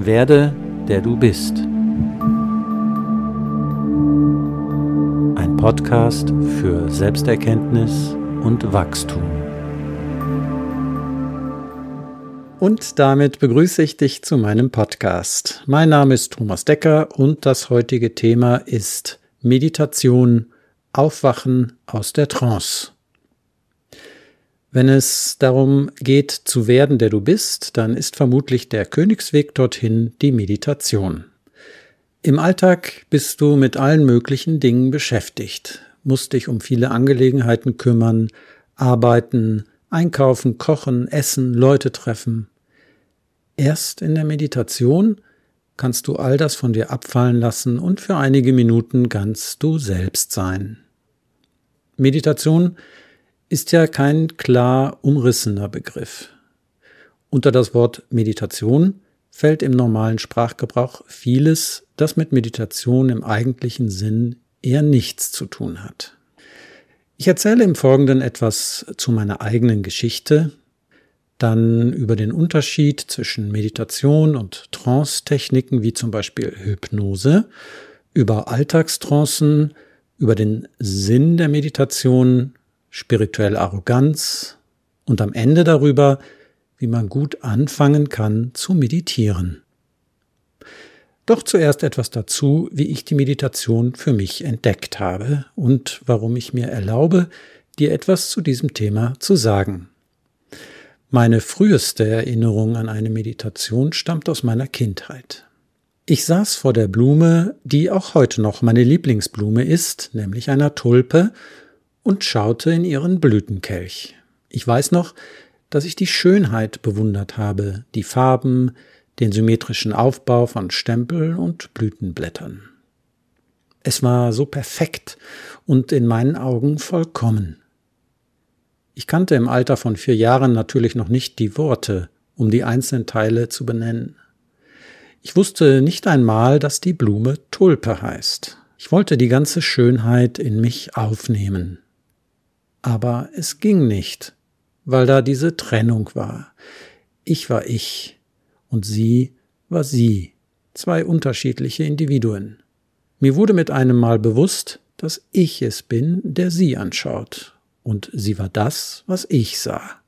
Werde, der du bist. Ein Podcast für Selbsterkenntnis und Wachstum. Und damit begrüße ich dich zu meinem Podcast. Mein Name ist Thomas Decker und das heutige Thema ist Meditation, Aufwachen aus der Trance. Wenn es darum geht zu werden, der du bist, dann ist vermutlich der Königsweg dorthin die Meditation. Im Alltag bist du mit allen möglichen Dingen beschäftigt, musst dich um viele Angelegenheiten kümmern, arbeiten, einkaufen, kochen, essen, Leute treffen. Erst in der Meditation kannst du all das von dir abfallen lassen und für einige Minuten ganz du selbst sein. Meditation ist ja kein klar umrissener Begriff. Unter das Wort Meditation fällt im normalen Sprachgebrauch vieles, das mit Meditation im eigentlichen Sinn eher nichts zu tun hat. Ich erzähle im Folgenden etwas zu meiner eigenen Geschichte, dann über den Unterschied zwischen Meditation und Trance-Techniken wie zum Beispiel Hypnose, über Alltagstrancen, über den Sinn der Meditation, spirituelle Arroganz und am Ende darüber, wie man gut anfangen kann zu meditieren. Doch zuerst etwas dazu, wie ich die Meditation für mich entdeckt habe und warum ich mir erlaube, dir etwas zu diesem Thema zu sagen. Meine früheste Erinnerung an eine Meditation stammt aus meiner Kindheit. Ich saß vor der Blume, die auch heute noch meine Lieblingsblume ist, nämlich einer Tulpe, und schaute in ihren Blütenkelch. Ich weiß noch, dass ich die Schönheit bewundert habe, die Farben, den symmetrischen Aufbau von Stempel und Blütenblättern. Es war so perfekt und in meinen Augen vollkommen. Ich kannte im Alter von vier Jahren natürlich noch nicht die Worte, um die einzelnen Teile zu benennen. Ich wusste nicht einmal, dass die Blume Tulpe heißt. Ich wollte die ganze Schönheit in mich aufnehmen. Aber es ging nicht, weil da diese Trennung war. Ich war ich und sie war sie, zwei unterschiedliche Individuen. Mir wurde mit einem Mal bewusst, dass ich es bin, der sie anschaut, und sie war das, was ich sah.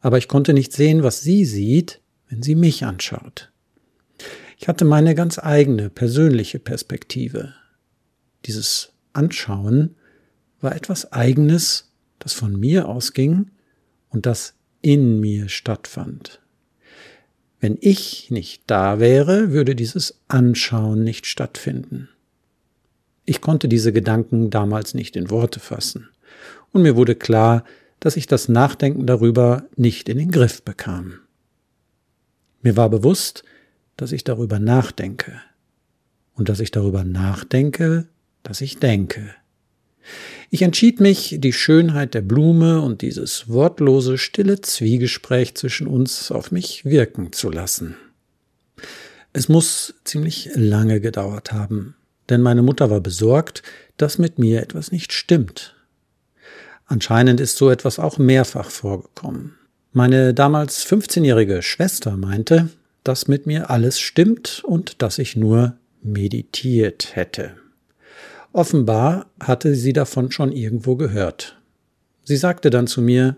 Aber ich konnte nicht sehen, was sie sieht, wenn sie mich anschaut. Ich hatte meine ganz eigene persönliche Perspektive. Dieses Anschauen war etwas Eigenes, das von mir ausging und das in mir stattfand. Wenn ich nicht da wäre, würde dieses Anschauen nicht stattfinden. Ich konnte diese Gedanken damals nicht in Worte fassen, und mir wurde klar, dass ich das Nachdenken darüber nicht in den Griff bekam. Mir war bewusst, dass ich darüber nachdenke, und dass ich darüber nachdenke, dass ich denke. Ich entschied mich, die Schönheit der Blume und dieses wortlose, stille Zwiegespräch zwischen uns auf mich wirken zu lassen. Es muss ziemlich lange gedauert haben, denn meine Mutter war besorgt, dass mit mir etwas nicht stimmt. Anscheinend ist so etwas auch mehrfach vorgekommen. Meine damals 15-jährige Schwester meinte, dass mit mir alles stimmt und dass ich nur meditiert hätte. Offenbar hatte sie davon schon irgendwo gehört. Sie sagte dann zu mir,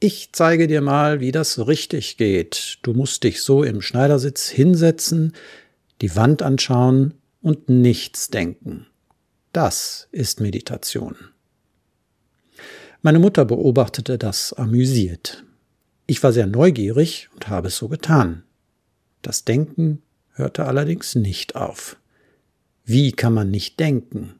ich zeige dir mal, wie das richtig geht. Du musst dich so im Schneidersitz hinsetzen, die Wand anschauen und nichts denken. Das ist Meditation. Meine Mutter beobachtete das amüsiert. Ich war sehr neugierig und habe es so getan. Das Denken hörte allerdings nicht auf. Wie kann man nicht denken?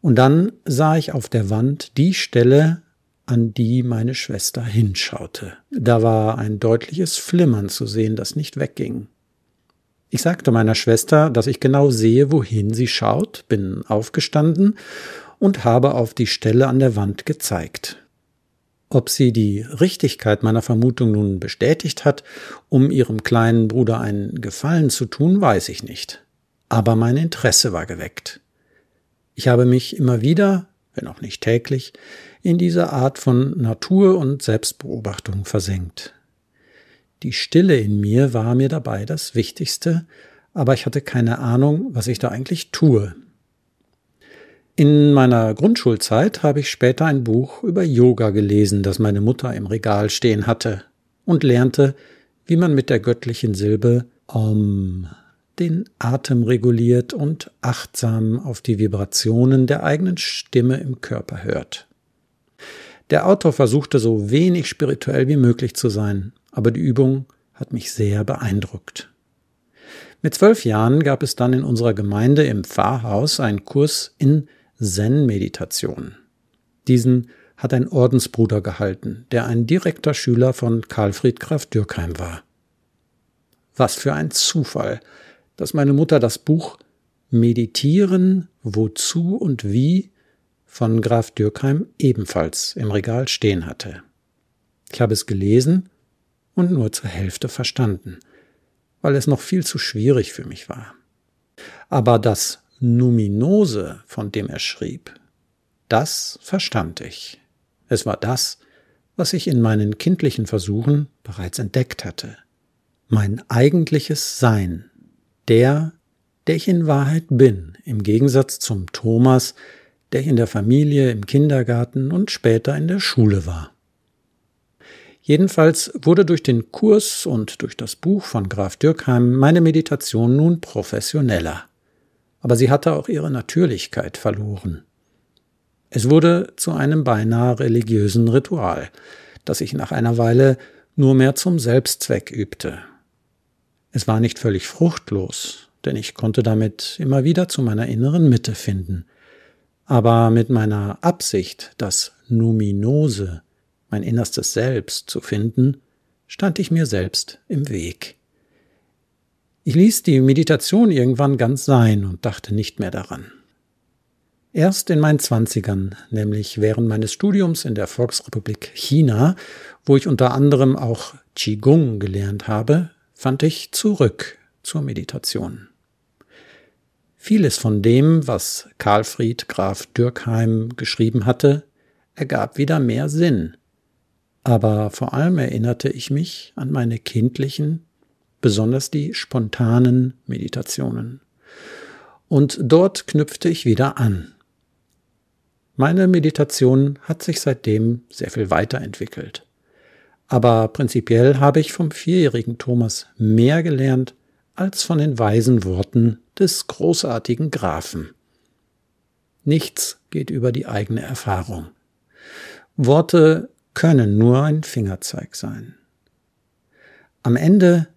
Und dann sah ich auf der Wand die Stelle, an die meine Schwester hinschaute. Da war ein deutliches Flimmern zu sehen, das nicht wegging. Ich sagte meiner Schwester, dass ich genau sehe, wohin sie schaut, bin aufgestanden und habe auf die Stelle an der Wand gezeigt. Ob sie die Richtigkeit meiner Vermutung nun bestätigt hat, um ihrem kleinen Bruder einen Gefallen zu tun, weiß ich nicht aber mein Interesse war geweckt. Ich habe mich immer wieder, wenn auch nicht täglich, in diese Art von Natur und Selbstbeobachtung versenkt. Die Stille in mir war mir dabei das Wichtigste, aber ich hatte keine Ahnung, was ich da eigentlich tue. In meiner Grundschulzeit habe ich später ein Buch über Yoga gelesen, das meine Mutter im Regal stehen hatte, und lernte, wie man mit der göttlichen Silbe Om den Atem reguliert und achtsam auf die Vibrationen der eigenen Stimme im Körper hört. Der Autor versuchte so wenig spirituell wie möglich zu sein, aber die Übung hat mich sehr beeindruckt. Mit zwölf Jahren gab es dann in unserer Gemeinde im Pfarrhaus einen Kurs in Zen-Meditation. Diesen hat ein Ordensbruder gehalten, der ein direkter Schüler von Karlfried Graf Dürkheim war. Was für ein Zufall, dass meine Mutter das Buch Meditieren, wozu und wie von Graf Dürkheim ebenfalls im Regal stehen hatte. Ich habe es gelesen und nur zur Hälfte verstanden, weil es noch viel zu schwierig für mich war. Aber das Numinose, von dem er schrieb, das verstand ich. Es war das, was ich in meinen kindlichen Versuchen bereits entdeckt hatte. Mein eigentliches Sein, der, der ich in Wahrheit bin, im Gegensatz zum Thomas, der in der Familie, im Kindergarten und später in der Schule war. Jedenfalls wurde durch den Kurs und durch das Buch von Graf Dürkheim meine Meditation nun professioneller aber sie hatte auch ihre Natürlichkeit verloren. Es wurde zu einem beinahe religiösen Ritual, das ich nach einer Weile nur mehr zum Selbstzweck übte. Es war nicht völlig fruchtlos, denn ich konnte damit immer wieder zu meiner inneren Mitte finden. Aber mit meiner Absicht, das Numinose, mein innerstes Selbst zu finden, stand ich mir selbst im Weg. Ich ließ die Meditation irgendwann ganz sein und dachte nicht mehr daran. Erst in meinen Zwanzigern, nämlich während meines Studiums in der Volksrepublik China, wo ich unter anderem auch Qigong gelernt habe, fand ich zurück zur Meditation. Vieles von dem, was Karlfried Graf Dürkheim geschrieben hatte, ergab wieder mehr Sinn. Aber vor allem erinnerte ich mich an meine kindlichen besonders die spontanen Meditationen. Und dort knüpfte ich wieder an. Meine Meditation hat sich seitdem sehr viel weiterentwickelt. Aber prinzipiell habe ich vom vierjährigen Thomas mehr gelernt als von den weisen Worten des großartigen Grafen. Nichts geht über die eigene Erfahrung. Worte können nur ein Fingerzeig sein. Am Ende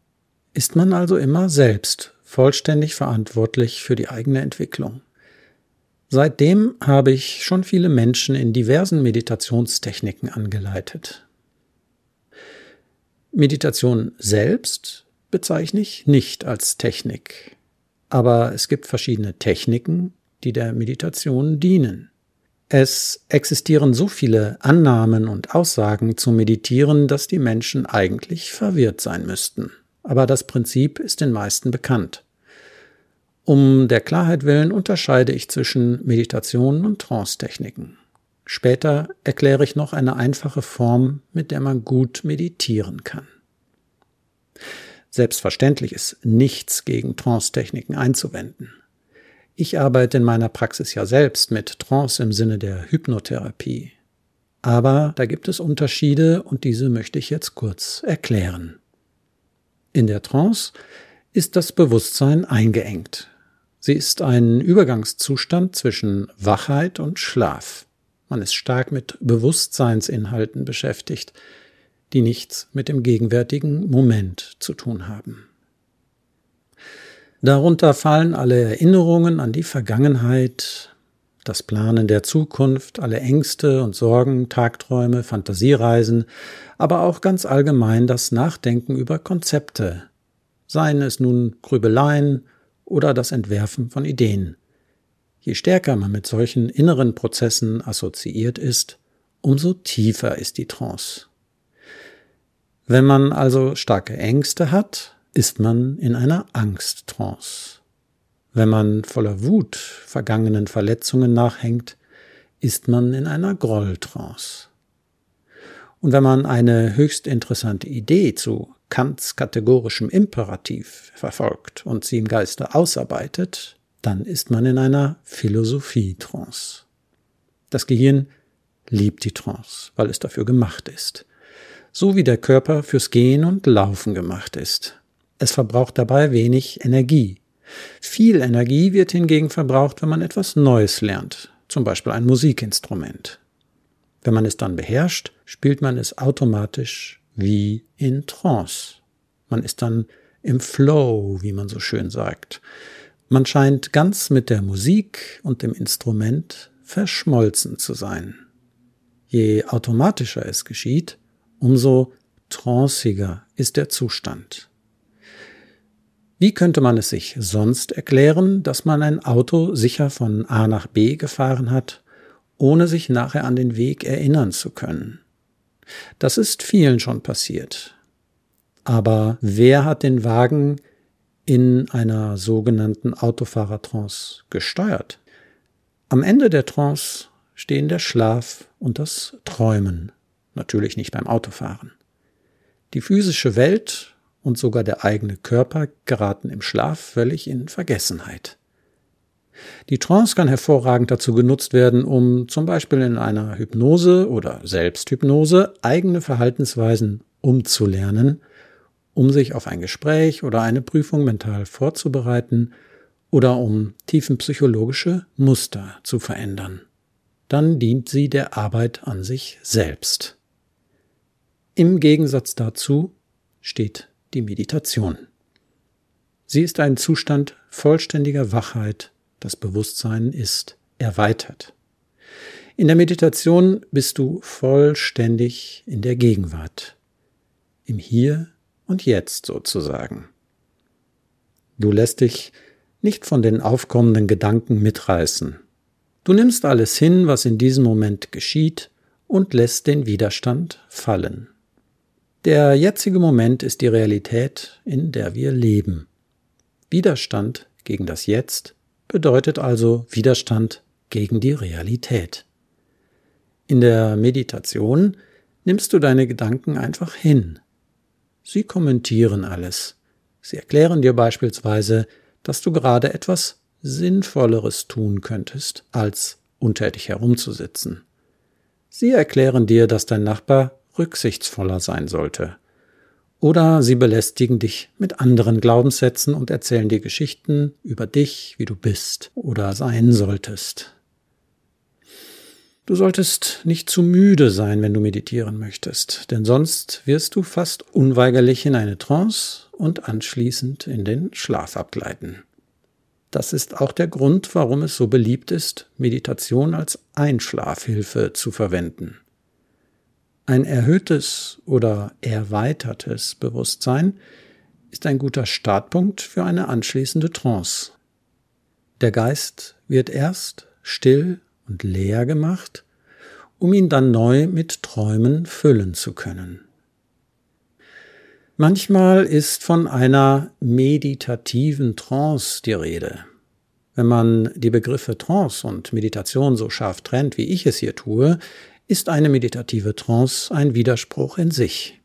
ist man also immer selbst vollständig verantwortlich für die eigene Entwicklung. Seitdem habe ich schon viele Menschen in diversen Meditationstechniken angeleitet. Meditation selbst bezeichne ich nicht als Technik, aber es gibt verschiedene Techniken, die der Meditation dienen. Es existieren so viele Annahmen und Aussagen zu Meditieren, dass die Menschen eigentlich verwirrt sein müssten aber das Prinzip ist den meisten bekannt. Um der Klarheit willen unterscheide ich zwischen Meditation und Trance-Techniken. Später erkläre ich noch eine einfache Form, mit der man gut meditieren kann. Selbstverständlich ist nichts gegen Trance-Techniken einzuwenden. Ich arbeite in meiner Praxis ja selbst mit Trance im Sinne der Hypnotherapie. Aber da gibt es Unterschiede und diese möchte ich jetzt kurz erklären. In der Trance ist das Bewusstsein eingeengt. Sie ist ein Übergangszustand zwischen Wachheit und Schlaf. Man ist stark mit Bewusstseinsinhalten beschäftigt, die nichts mit dem gegenwärtigen Moment zu tun haben. Darunter fallen alle Erinnerungen an die Vergangenheit, das Planen der Zukunft, alle Ängste und Sorgen, Tagträume, Fantasiereisen, aber auch ganz allgemein das Nachdenken über Konzepte, seien es nun Grübeleien oder das Entwerfen von Ideen. Je stärker man mit solchen inneren Prozessen assoziiert ist, umso tiefer ist die Trance. Wenn man also starke Ängste hat, ist man in einer Angsttrance. Wenn man voller Wut vergangenen Verletzungen nachhängt, ist man in einer Grolltrance. Und wenn man eine höchst interessante Idee zu Kants kategorischem Imperativ verfolgt und sie im Geiste ausarbeitet, dann ist man in einer Philosophie-Trance. Das Gehirn liebt die Trance, weil es dafür gemacht ist. So wie der Körper fürs Gehen und Laufen gemacht ist. Es verbraucht dabei wenig Energie. Viel Energie wird hingegen verbraucht, wenn man etwas Neues lernt, zum Beispiel ein Musikinstrument. Wenn man es dann beherrscht, spielt man es automatisch wie in Trance. Man ist dann im Flow, wie man so schön sagt. Man scheint ganz mit der Musik und dem Instrument verschmolzen zu sein. Je automatischer es geschieht, umso tranciger ist der Zustand. Wie könnte man es sich sonst erklären, dass man ein Auto sicher von A nach B gefahren hat, ohne sich nachher an den Weg erinnern zu können? Das ist vielen schon passiert. Aber wer hat den Wagen in einer sogenannten Autofahrertrance gesteuert? Am Ende der Trance stehen der Schlaf und das Träumen, natürlich nicht beim Autofahren. Die physische Welt und sogar der eigene Körper geraten im Schlaf völlig in Vergessenheit. Die Trance kann hervorragend dazu genutzt werden, um zum Beispiel in einer Hypnose oder Selbsthypnose eigene Verhaltensweisen umzulernen, um sich auf ein Gespräch oder eine Prüfung mental vorzubereiten oder um tiefenpsychologische Muster zu verändern. Dann dient sie der Arbeit an sich selbst. Im Gegensatz dazu steht die Meditation. Sie ist ein Zustand vollständiger Wachheit, das Bewusstsein ist erweitert. In der Meditation bist du vollständig in der Gegenwart, im Hier und Jetzt sozusagen. Du lässt dich nicht von den aufkommenden Gedanken mitreißen. Du nimmst alles hin, was in diesem Moment geschieht, und lässt den Widerstand fallen. Der jetzige Moment ist die Realität, in der wir leben. Widerstand gegen das Jetzt bedeutet also Widerstand gegen die Realität. In der Meditation nimmst du deine Gedanken einfach hin. Sie kommentieren alles. Sie erklären dir beispielsweise, dass du gerade etwas Sinnvolleres tun könntest, als untätig herumzusitzen. Sie erklären dir, dass dein Nachbar rücksichtsvoller sein sollte. Oder sie belästigen dich mit anderen Glaubenssätzen und erzählen dir Geschichten über dich, wie du bist oder sein solltest. Du solltest nicht zu müde sein, wenn du meditieren möchtest, denn sonst wirst du fast unweigerlich in eine Trance und anschließend in den Schlaf abgleiten. Das ist auch der Grund, warum es so beliebt ist, Meditation als Einschlafhilfe zu verwenden. Ein erhöhtes oder erweitertes Bewusstsein ist ein guter Startpunkt für eine anschließende Trance. Der Geist wird erst still und leer gemacht, um ihn dann neu mit Träumen füllen zu können. Manchmal ist von einer meditativen Trance die Rede. Wenn man die Begriffe Trance und Meditation so scharf trennt, wie ich es hier tue, ist eine meditative Trance ein Widerspruch in sich.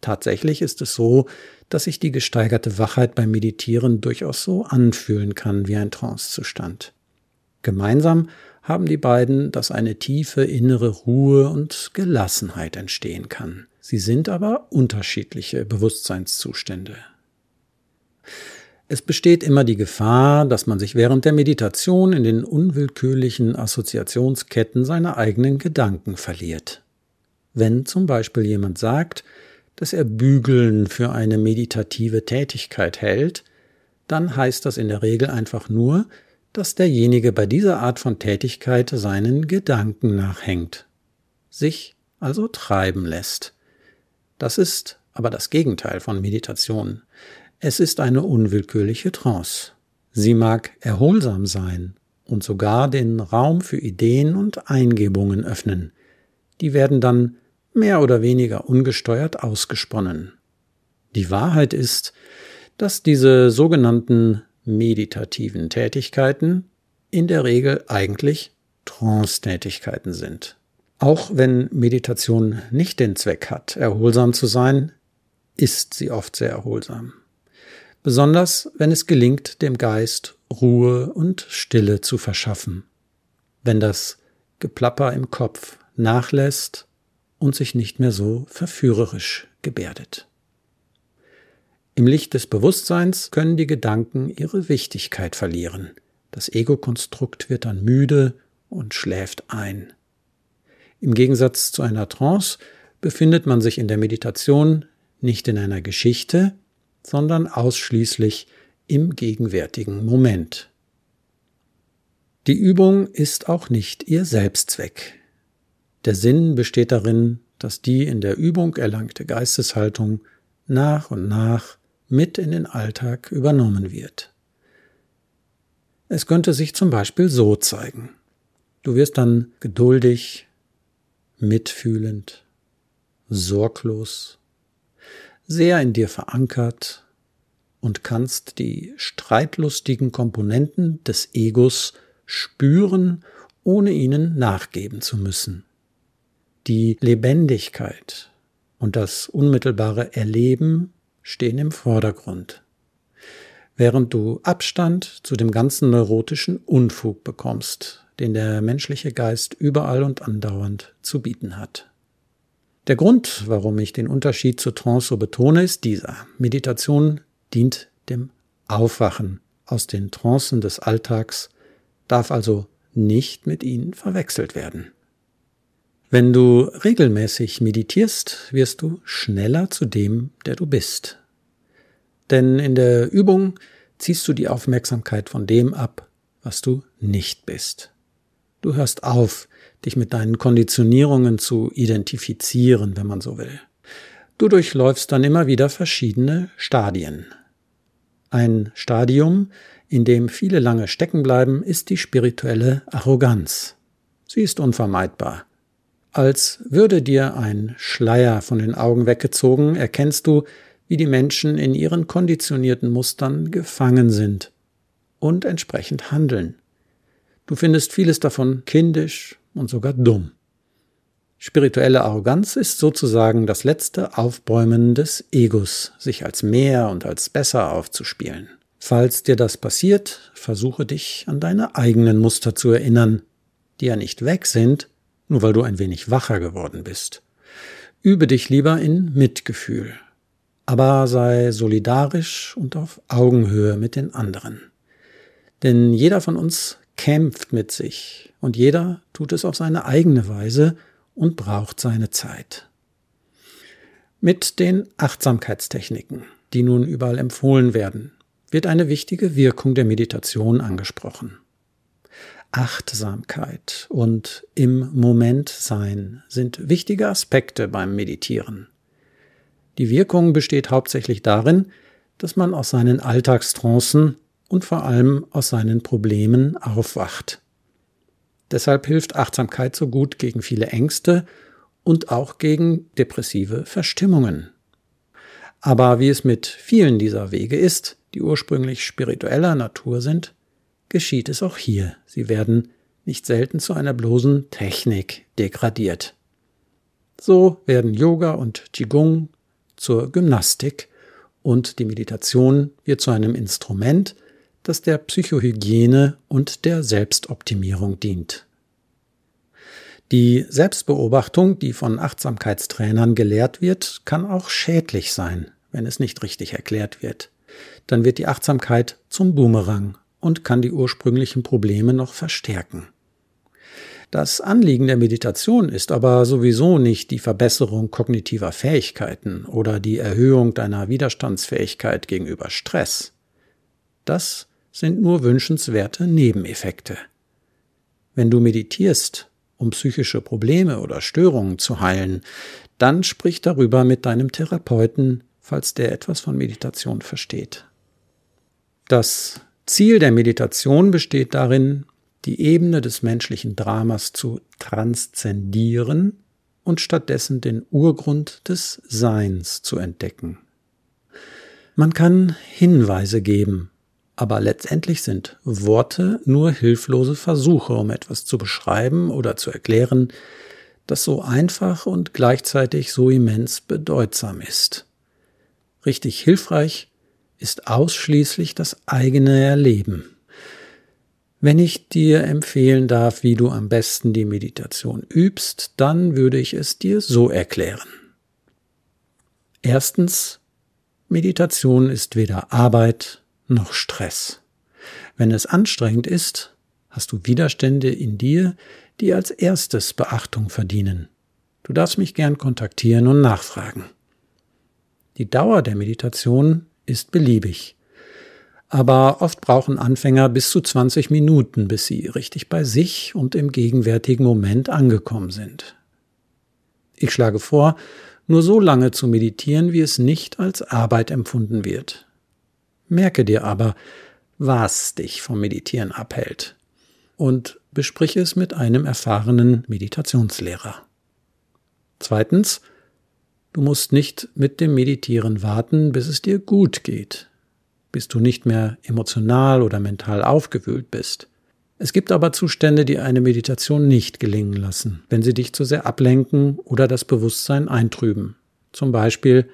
Tatsächlich ist es so, dass sich die gesteigerte Wachheit beim Meditieren durchaus so anfühlen kann wie ein Trancezustand. Gemeinsam haben die beiden, dass eine tiefe innere Ruhe und Gelassenheit entstehen kann. Sie sind aber unterschiedliche Bewusstseinszustände. Es besteht immer die Gefahr, dass man sich während der Meditation in den unwillkürlichen Assoziationsketten seiner eigenen Gedanken verliert. Wenn zum Beispiel jemand sagt, dass er Bügeln für eine meditative Tätigkeit hält, dann heißt das in der Regel einfach nur, dass derjenige bei dieser Art von Tätigkeit seinen Gedanken nachhängt, sich also treiben lässt. Das ist aber das Gegenteil von Meditation. Es ist eine unwillkürliche Trance. Sie mag erholsam sein und sogar den Raum für Ideen und Eingebungen öffnen. Die werden dann mehr oder weniger ungesteuert ausgesponnen. Die Wahrheit ist, dass diese sogenannten meditativen Tätigkeiten in der Regel eigentlich Trance-Tätigkeiten sind. Auch wenn Meditation nicht den Zweck hat, erholsam zu sein, ist sie oft sehr erholsam. Besonders wenn es gelingt, dem Geist Ruhe und Stille zu verschaffen. Wenn das Geplapper im Kopf nachlässt und sich nicht mehr so verführerisch gebärdet. Im Licht des Bewusstseins können die Gedanken ihre Wichtigkeit verlieren. Das Ego-Konstrukt wird dann müde und schläft ein. Im Gegensatz zu einer Trance befindet man sich in der Meditation nicht in einer Geschichte, sondern ausschließlich im gegenwärtigen Moment. Die Übung ist auch nicht ihr Selbstzweck. Der Sinn besteht darin, dass die in der Übung erlangte Geisteshaltung nach und nach mit in den Alltag übernommen wird. Es könnte sich zum Beispiel so zeigen. Du wirst dann geduldig, mitfühlend, sorglos, sehr in dir verankert und kannst die streitlustigen Komponenten des Egos spüren, ohne ihnen nachgeben zu müssen. Die Lebendigkeit und das unmittelbare Erleben stehen im Vordergrund, während du Abstand zu dem ganzen neurotischen Unfug bekommst, den der menschliche Geist überall und andauernd zu bieten hat. Der Grund, warum ich den Unterschied zur Trance so betone, ist dieser. Meditation dient dem Aufwachen aus den Trancen des Alltags, darf also nicht mit ihnen verwechselt werden. Wenn du regelmäßig meditierst, wirst du schneller zu dem, der du bist. Denn in der Übung ziehst du die Aufmerksamkeit von dem ab, was du nicht bist. Du hörst auf, dich mit deinen Konditionierungen zu identifizieren, wenn man so will. Du durchläufst dann immer wieder verschiedene Stadien. Ein Stadium, in dem viele lange stecken bleiben, ist die spirituelle Arroganz. Sie ist unvermeidbar. Als würde dir ein Schleier von den Augen weggezogen, erkennst du, wie die Menschen in ihren konditionierten Mustern gefangen sind und entsprechend handeln. Du findest vieles davon kindisch und sogar dumm. Spirituelle Arroganz ist sozusagen das letzte Aufbäumen des Egos, sich als mehr und als besser aufzuspielen. Falls dir das passiert, versuche dich an deine eigenen Muster zu erinnern, die ja nicht weg sind, nur weil du ein wenig wacher geworden bist. Übe dich lieber in Mitgefühl, aber sei solidarisch und auf Augenhöhe mit den anderen. Denn jeder von uns kämpft mit sich und jeder tut es auf seine eigene Weise und braucht seine Zeit. Mit den Achtsamkeitstechniken, die nun überall empfohlen werden, wird eine wichtige Wirkung der Meditation angesprochen. Achtsamkeit und im Moment sein sind wichtige Aspekte beim Meditieren. Die Wirkung besteht hauptsächlich darin, dass man aus seinen Alltagstrancen und vor allem aus seinen Problemen aufwacht. Deshalb hilft Achtsamkeit so gut gegen viele Ängste und auch gegen depressive Verstimmungen. Aber wie es mit vielen dieser Wege ist, die ursprünglich spiritueller Natur sind, geschieht es auch hier. Sie werden nicht selten zu einer bloßen Technik degradiert. So werden Yoga und Qigong zur Gymnastik und die Meditation wird zu einem Instrument, das der Psychohygiene und der Selbstoptimierung dient. Die Selbstbeobachtung, die von Achtsamkeitstrainern gelehrt wird, kann auch schädlich sein, wenn es nicht richtig erklärt wird. Dann wird die Achtsamkeit zum Boomerang und kann die ursprünglichen Probleme noch verstärken. Das Anliegen der Meditation ist aber sowieso nicht die Verbesserung kognitiver Fähigkeiten oder die Erhöhung deiner Widerstandsfähigkeit gegenüber Stress. Das sind nur wünschenswerte Nebeneffekte. Wenn du meditierst, um psychische Probleme oder Störungen zu heilen, dann sprich darüber mit deinem Therapeuten, falls der etwas von Meditation versteht. Das Ziel der Meditation besteht darin, die Ebene des menschlichen Dramas zu transzendieren und stattdessen den Urgrund des Seins zu entdecken. Man kann Hinweise geben, aber letztendlich sind Worte nur hilflose Versuche, um etwas zu beschreiben oder zu erklären, das so einfach und gleichzeitig so immens bedeutsam ist. Richtig hilfreich ist ausschließlich das eigene Erleben. Wenn ich dir empfehlen darf, wie du am besten die Meditation übst, dann würde ich es dir so erklären. Erstens, Meditation ist weder Arbeit noch Stress. Wenn es anstrengend ist, hast du Widerstände in dir, die als erstes Beachtung verdienen. Du darfst mich gern kontaktieren und nachfragen. Die Dauer der Meditation ist beliebig. Aber oft brauchen Anfänger bis zu 20 Minuten, bis sie richtig bei sich und im gegenwärtigen Moment angekommen sind. Ich schlage vor, nur so lange zu meditieren, wie es nicht als Arbeit empfunden wird. Merke dir aber, was dich vom Meditieren abhält und besprich es mit einem erfahrenen Meditationslehrer. Zweitens, du musst nicht mit dem Meditieren warten, bis es dir gut geht, bis du nicht mehr emotional oder mental aufgewühlt bist. Es gibt aber Zustände, die eine Meditation nicht gelingen lassen, wenn sie dich zu sehr ablenken oder das Bewusstsein eintrüben. Zum Beispiel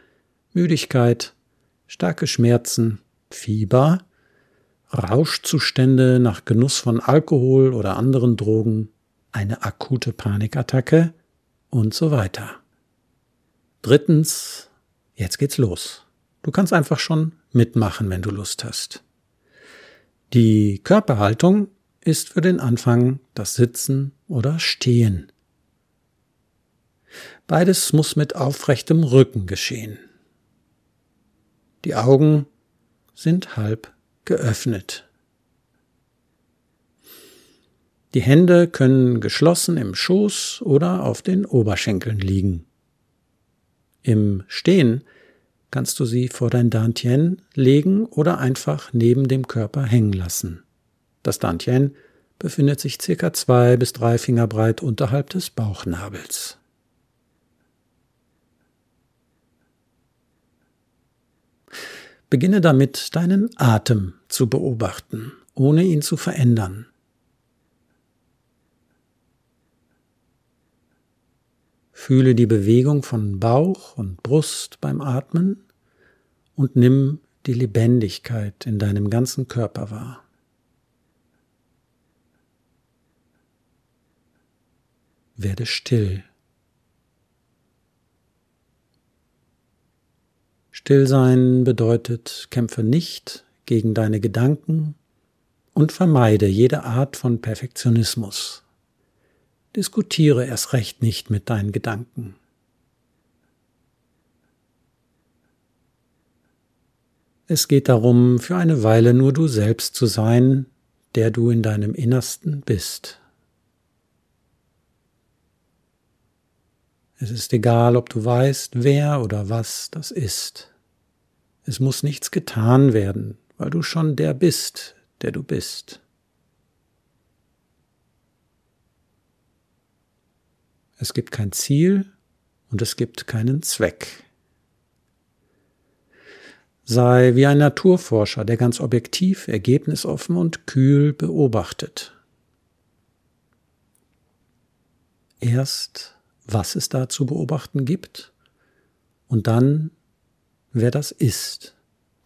Müdigkeit, starke Schmerzen, Fieber, Rauschzustände nach Genuss von Alkohol oder anderen Drogen, eine akute Panikattacke und so weiter. Drittens, jetzt geht's los. Du kannst einfach schon mitmachen, wenn du Lust hast. Die Körperhaltung ist für den Anfang das Sitzen oder Stehen. Beides muss mit aufrechtem Rücken geschehen. Die Augen sind halb geöffnet. Die Hände können geschlossen im Schoß oder auf den Oberschenkeln liegen. Im Stehen kannst du sie vor dein Dantien legen oder einfach neben dem Körper hängen lassen. Das Dantien befindet sich circa zwei bis drei Finger breit unterhalb des Bauchnabels. Beginne damit, deinen Atem zu beobachten, ohne ihn zu verändern. Fühle die Bewegung von Bauch und Brust beim Atmen und nimm die Lebendigkeit in deinem ganzen Körper wahr. Werde still. Stillsein bedeutet, kämpfe nicht gegen deine Gedanken und vermeide jede Art von Perfektionismus. Diskutiere erst recht nicht mit deinen Gedanken. Es geht darum, für eine Weile nur du selbst zu sein, der du in deinem Innersten bist. Es ist egal, ob du weißt, wer oder was das ist. Es muss nichts getan werden, weil du schon der bist, der du bist. Es gibt kein Ziel und es gibt keinen Zweck. Sei wie ein Naturforscher, der ganz objektiv, ergebnisoffen und kühl beobachtet. Erst, was es da zu beobachten gibt, und dann, wer das ist,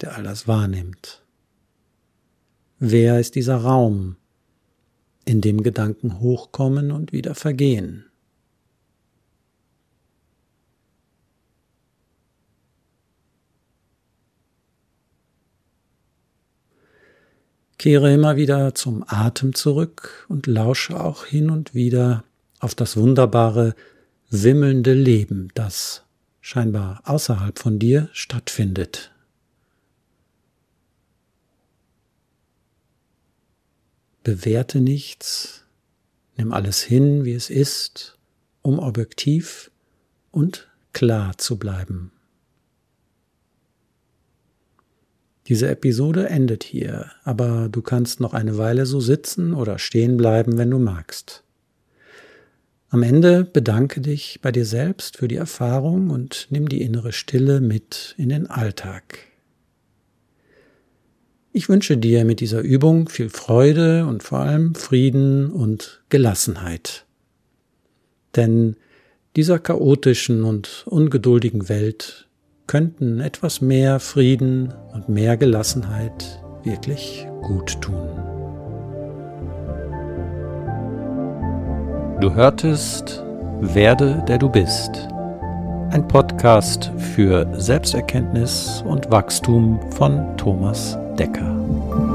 der all das wahrnimmt. Wer ist dieser Raum, in dem Gedanken hochkommen und wieder vergehen? Kehre immer wieder zum Atem zurück und lausche auch hin und wieder auf das wunderbare, wimmelnde Leben, das scheinbar außerhalb von dir stattfindet. Bewerte nichts, nimm alles hin, wie es ist, um objektiv und klar zu bleiben. Diese Episode endet hier, aber du kannst noch eine Weile so sitzen oder stehen bleiben, wenn du magst. Am Ende bedanke dich bei dir selbst für die Erfahrung und nimm die innere Stille mit in den Alltag. Ich wünsche dir mit dieser Übung viel Freude und vor allem Frieden und Gelassenheit. Denn dieser chaotischen und ungeduldigen Welt könnten etwas mehr Frieden und mehr Gelassenheit wirklich gut tun. Du hörtest Werde, der du bist. Ein Podcast für Selbsterkenntnis und Wachstum von Thomas Decker.